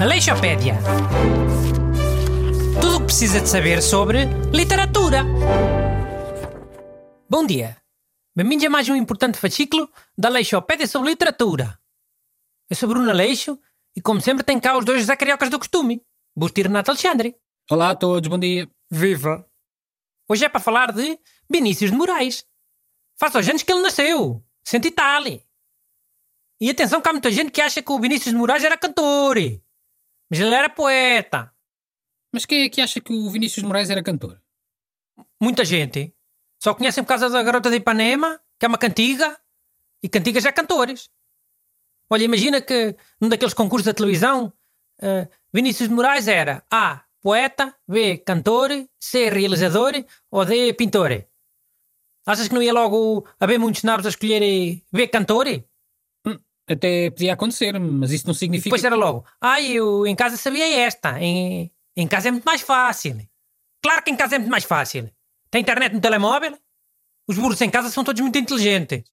Aleixopédia. Tudo o que precisa de saber sobre literatura. Bom dia. Bem-vindos a mais um importante fascículo da Aleixopédia sobre literatura. Eu sou Bruno Aleixo e, como sempre, tem cá os dois José Cariocas do costume, Busto e Renato Alexandre. Olá a todos, bom dia. Viva! Hoje é para falar de Vinícius de Moraes. Faz aos anos que ele nasceu, cento e tal. E atenção que há muita gente que acha que o Vinícius de Moraes era cantor. Mas ele era poeta. Mas quem é que acha que o Vinícius de Moraes era cantor? Muita gente. Só conhecem por causa da garota de Ipanema, que é uma cantiga, e cantigas é cantores. Olha, imagina que num daqueles concursos da televisão, uh, Vinícius de Moraes era A. Poeta, B. Cantor, C. Realizador ou D. Pintor. Achas que não ia logo haver muitos nabos a escolher B. Cantor? Até podia acontecer, mas isso não significa. Depois era logo. Ah, eu em casa sabia esta. Em, em casa é muito mais fácil. Claro que em casa é muito mais fácil. Tem internet no telemóvel? Os burros em casa são todos muito inteligentes.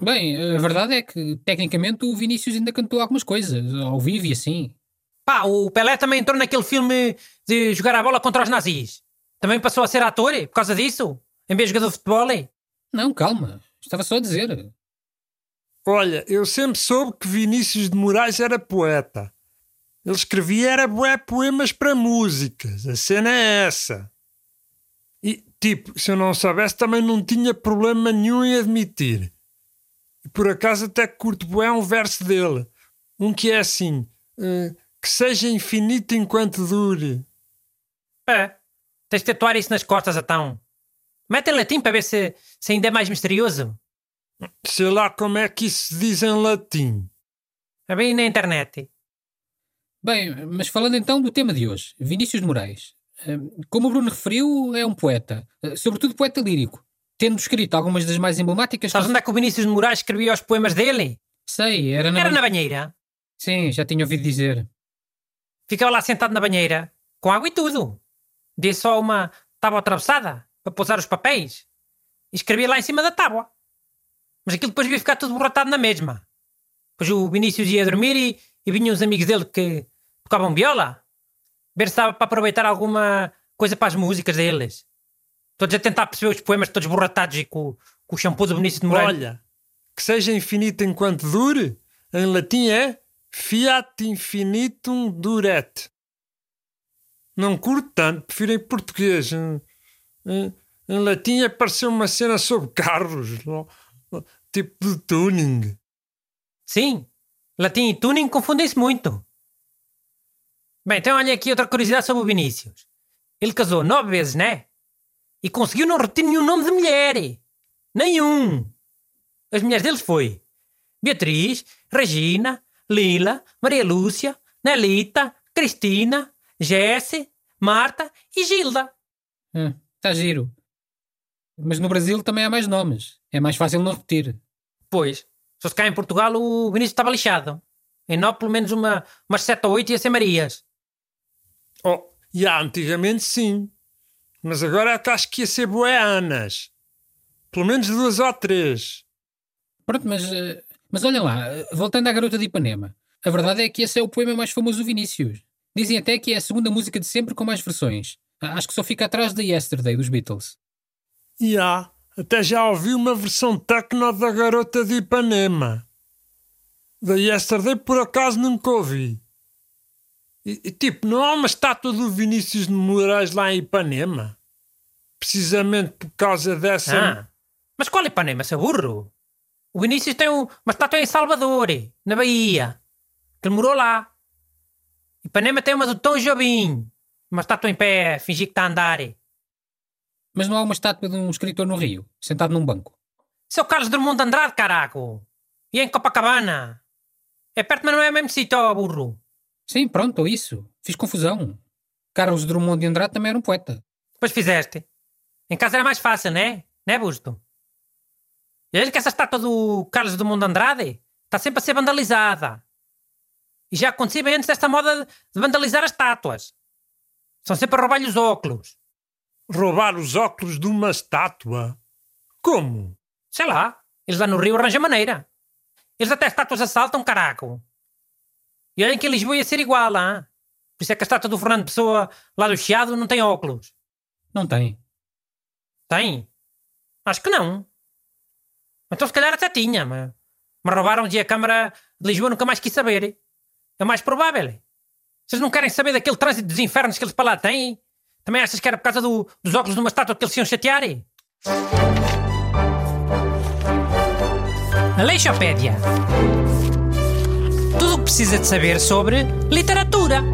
Bem, a verdade é que, tecnicamente, o Vinícius ainda cantou algumas coisas, ao vivo e assim. Pá, o Pelé também entrou naquele filme de jogar a bola contra os nazis. Também passou a ser ator por causa disso? Em vez de jogador de futebol? Não, calma. Estava só a dizer. Olha, eu sempre soube que Vinícius de Moraes era poeta. Ele escrevia era bué poemas para músicas. A cena é essa. E, tipo, se eu não soubesse, também não tinha problema nenhum em admitir. E por acaso até curto bué um verso dele. Um que é assim... Uh, que seja infinito enquanto dure. É. Tens de tatuar isso nas costas, então. Mete em latim para ver se, se ainda é mais misterioso. Sei lá como é que isso se diz em latim. É bem na internet. Bem, mas falando então do tema de hoje, Vinícius de Moraes. Hum, como o Bruno referiu, é um poeta, eh, sobretudo poeta lírico, tendo escrito algumas das mais emblemáticas. Sabes onde é que o Vinícius de Moraes escrevia os poemas dele? Sei, era na, era na banheira. Sim, já tinha ouvido dizer. Ficava lá sentado na banheira, com água e tudo. Dei só uma tábua atravessada para pousar os papéis e escrevia lá em cima da tábua. Mas aquilo depois ia ficar tudo borratado na mesma. Depois o Vinícius ia dormir e, e vinham os amigos dele que tocavam viola, ver se estava para aproveitar alguma coisa para as músicas deles. Todos a tentar perceber os poemas todos borratados e com, com o shampoo do Vinícius de Moraes. Olha, que seja infinito enquanto dure, em latim é Fiat infinitum duret. Não curto tanto, prefiro em português. Em, em, em latim apareceu uma cena sobre carros, tipo de tuning. Sim, latim e tuning confundem-se muito. Bem, então olha aqui outra curiosidade sobre o Vinícius. Ele casou nove vezes, né? E conseguiu não repetir nenhum nome de mulher. Nenhum. As mulheres deles foi Beatriz, Regina, Lila, Maria Lúcia, Nelita, Cristina, Jesse, Marta e Gilda. Está hum, giro. Mas no Brasil também há mais nomes. É mais fácil não repetir. Pois. Se cá em Portugal o Vinícius estava lixado. Em Nó pelo menos uma, umas sete ou oito ia ser Marias. Oh, e há antigamente sim. Mas agora é acho que ia ser Boeanas. Pelo menos duas ou três. Pronto, mas uh, mas olha lá, voltando à Garota de Ipanema, a verdade é que esse é o poema mais famoso do Vinícius. Dizem até que é a segunda música de sempre com mais versões. Acho que só fica atrás da Yesterday dos Beatles. E há, até já ouvi uma versão techno da Garota de Ipanema. Da Yesterday por acaso nunca ouvi. E, e, tipo, não há uma estátua do Vinícius de Moraes lá em Ipanema? Precisamente por causa dessa. Ah, mas qual Ipanema, seu burro? O Vinícius tem um, uma estátua em Salvador, na Bahia. Que ele morou lá. Ipanema tem uma do Tom Jobim. Uma estátua em pé, fingir que está a andar. Mas não há uma estátua de um escritor no Rio, sentado num banco. Seu Carlos Drummond de Andrade, caraco. E é em Copacabana. É perto, mas não é mesmo sítio, burro. Sim, pronto, isso. Fiz confusão. Carlos Drummond de Andrade também era um poeta. Depois fizeste. Em casa era mais fácil, né? Né, Busto? E que essa estátua do Carlos do Mundo Andrade está sempre a ser vandalizada. E já acontecia bem antes desta moda de vandalizar as estátuas. São sempre a roubar-lhe os óculos. Roubar os óculos de uma estátua? Como? Sei lá. Eles lá no Rio arranjam maneira. Eles até estátuas assaltam, caraco. E olhem que Lisboa ia ser igual, hein? Por isso é que a estátua do Fernando Pessoa, lá do Chiado, não tem óculos. Não tem. Tem? Acho que não. Então se calhar até tinha, mas... Me roubaram-lhe a Câmara de Lisboa, nunca mais quis saber. É mais provável. Vocês não querem saber daquele trânsito dos infernos que eles para lá têm? Também achas que era por causa do, dos óculos de uma estátua que eles iam chatear? Aleixopédia. Tudo o que precisa de saber sobre literatura.